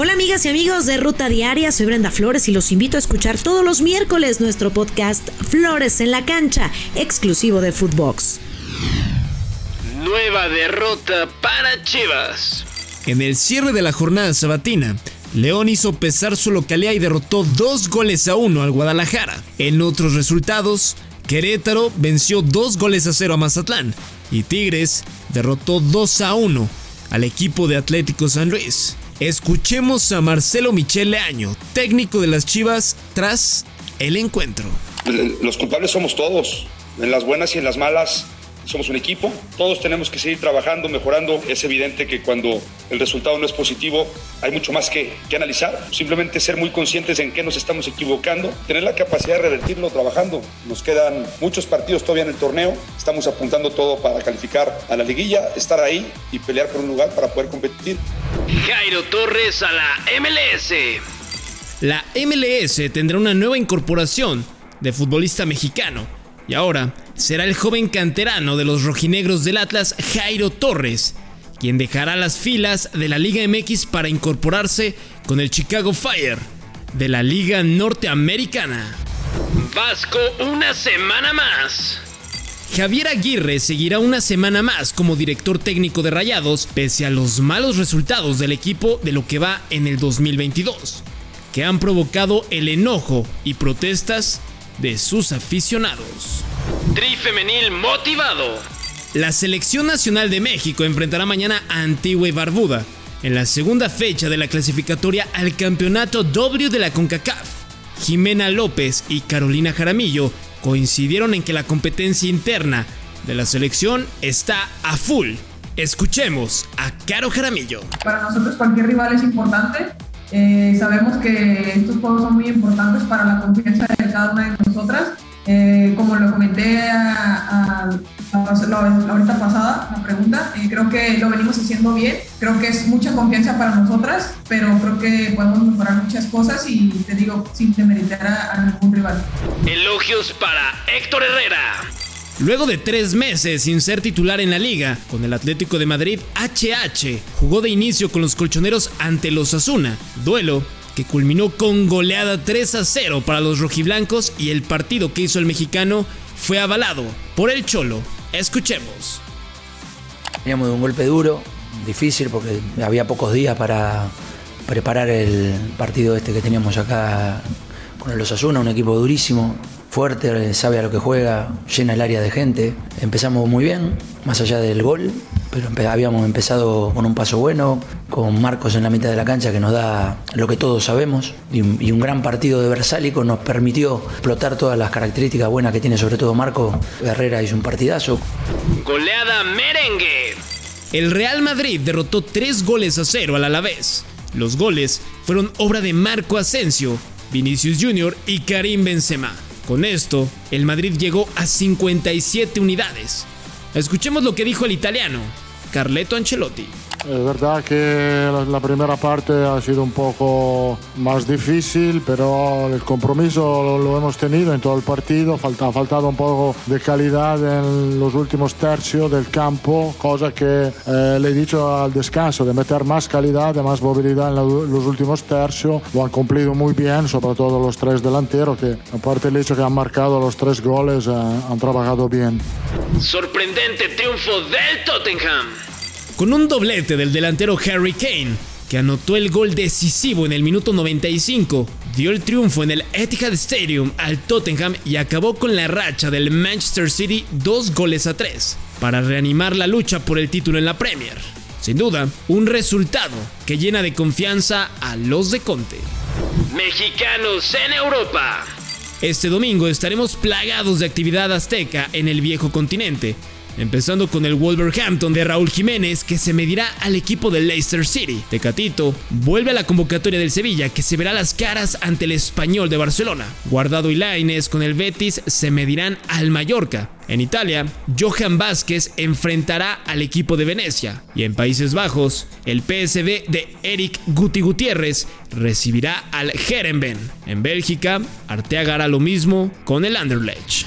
Hola amigas y amigos de Ruta Diaria, soy Brenda Flores y los invito a escuchar todos los miércoles nuestro podcast Flores en la cancha, exclusivo de Footbox. Nueva derrota para Chivas. En el cierre de la jornada sabatina, León hizo pesar su localidad y derrotó dos goles a uno al Guadalajara. En otros resultados, Querétaro venció dos goles a cero a Mazatlán y Tigres derrotó 2 a 1 al equipo de Atlético San Luis. Escuchemos a Marcelo Michele Año, técnico de las Chivas, tras el encuentro. Los culpables somos todos, en las buenas y en las malas somos un equipo, todos tenemos que seguir trabajando, mejorando. Es evidente que cuando el resultado no es positivo hay mucho más que, que, analizar. Simplemente ser muy conscientes en qué nos estamos equivocando, tener la capacidad de revertirlo trabajando. Nos quedan muchos partidos todavía en el torneo, estamos apuntando todo para calificar a la liguilla, estar ahí y pelear por un lugar para poder competir. Jairo Torres a la MLS. La MLS tendrá una nueva incorporación de futbolista mexicano y ahora será el joven canterano de los rojinegros del Atlas, Jairo Torres, quien dejará las filas de la Liga MX para incorporarse con el Chicago Fire de la Liga Norteamericana. Vasco una semana más. Javier Aguirre seguirá una semana más como director técnico de Rayados pese a los malos resultados del equipo de lo que va en el 2022, que han provocado el enojo y protestas de sus aficionados. Tri femenil motivado. La selección nacional de México enfrentará mañana a Antigua y Barbuda en la segunda fecha de la clasificatoria al campeonato W de la CONCACAF. Jimena López y Carolina Jaramillo coincidieron en que la competencia interna de la selección está a full. Escuchemos a Caro Jaramillo. Para nosotros cualquier rival es importante. Eh, sabemos que estos juegos son muy importantes para la confianza de cada una de nosotras. Eh, comenté a, a, a, la, ahorita pasada, la pregunta, eh, creo que lo venimos haciendo bien, creo que es mucha confianza para nosotras, pero creo que podemos mejorar muchas cosas y te digo, sin demeritar a, a ningún rival. Elogios para Héctor Herrera. Luego de tres meses sin ser titular en la liga, con el Atlético de Madrid, HH jugó de inicio con los colchoneros ante los Asuna, duelo que culminó con goleada 3 a 0 para los rojiblancos y el partido que hizo el mexicano fue avalado por el Cholo. Escuchemos. Teníamos un golpe duro, difícil porque había pocos días para preparar el partido este que teníamos acá con el Osasuna, un equipo durísimo, fuerte, sabe a lo que juega, llena el área de gente. Empezamos muy bien, más allá del gol, pero habíamos empezado con un paso bueno, con Marcos en la mitad de la cancha que nos da lo que todos sabemos, y, y un gran partido de Versálico nos permitió explotar todas las características buenas que tiene sobre todo Marco. Herrera hizo un partidazo. Goleada merengue. El Real Madrid derrotó 3 goles a 0 al Alavés. Los goles fueron obra de Marco Asensio, Vinicius Jr. y Karim Benzema. Con esto, el Madrid llegó a 57 unidades. Escuchemos lo que dijo el italiano, Carleto Ancelotti. Es verdad que la primera parte ha sido un poco más difícil, pero el compromiso lo hemos tenido en todo el partido. Ha faltado un poco de calidad en los últimos tercios del campo, cosa que eh, le he dicho al descanso, de meter más calidad, de más movilidad en los últimos tercios. Lo han cumplido muy bien, sobre todo los tres delanteros, que aparte del hecho que han marcado los tres goles, eh, han trabajado bien. Sorprendente triunfo del Tottenham con un doblete del delantero Harry Kane, que anotó el gol decisivo en el minuto 95, dio el triunfo en el Etihad Stadium al Tottenham y acabó con la racha del Manchester City dos goles a tres, para reanimar la lucha por el título en la Premier. Sin duda, un resultado que llena de confianza a los de Conte. Mexicanos en Europa. Este domingo estaremos plagados de actividad azteca en el viejo continente, empezando con el Wolverhampton de Raúl Jiménez que se medirá al equipo de Leicester City. Tecatito vuelve a la convocatoria del Sevilla que se verá las caras ante el español de Barcelona. Guardado y Laines con el Betis se medirán al Mallorca. En Italia, Johan Vázquez enfrentará al equipo de Venecia. Y en Países Bajos, el PSV de Eric Guti Gutiérrez recibirá al Herenben. En Bélgica, Arteaga hará lo mismo con el Anderlecht.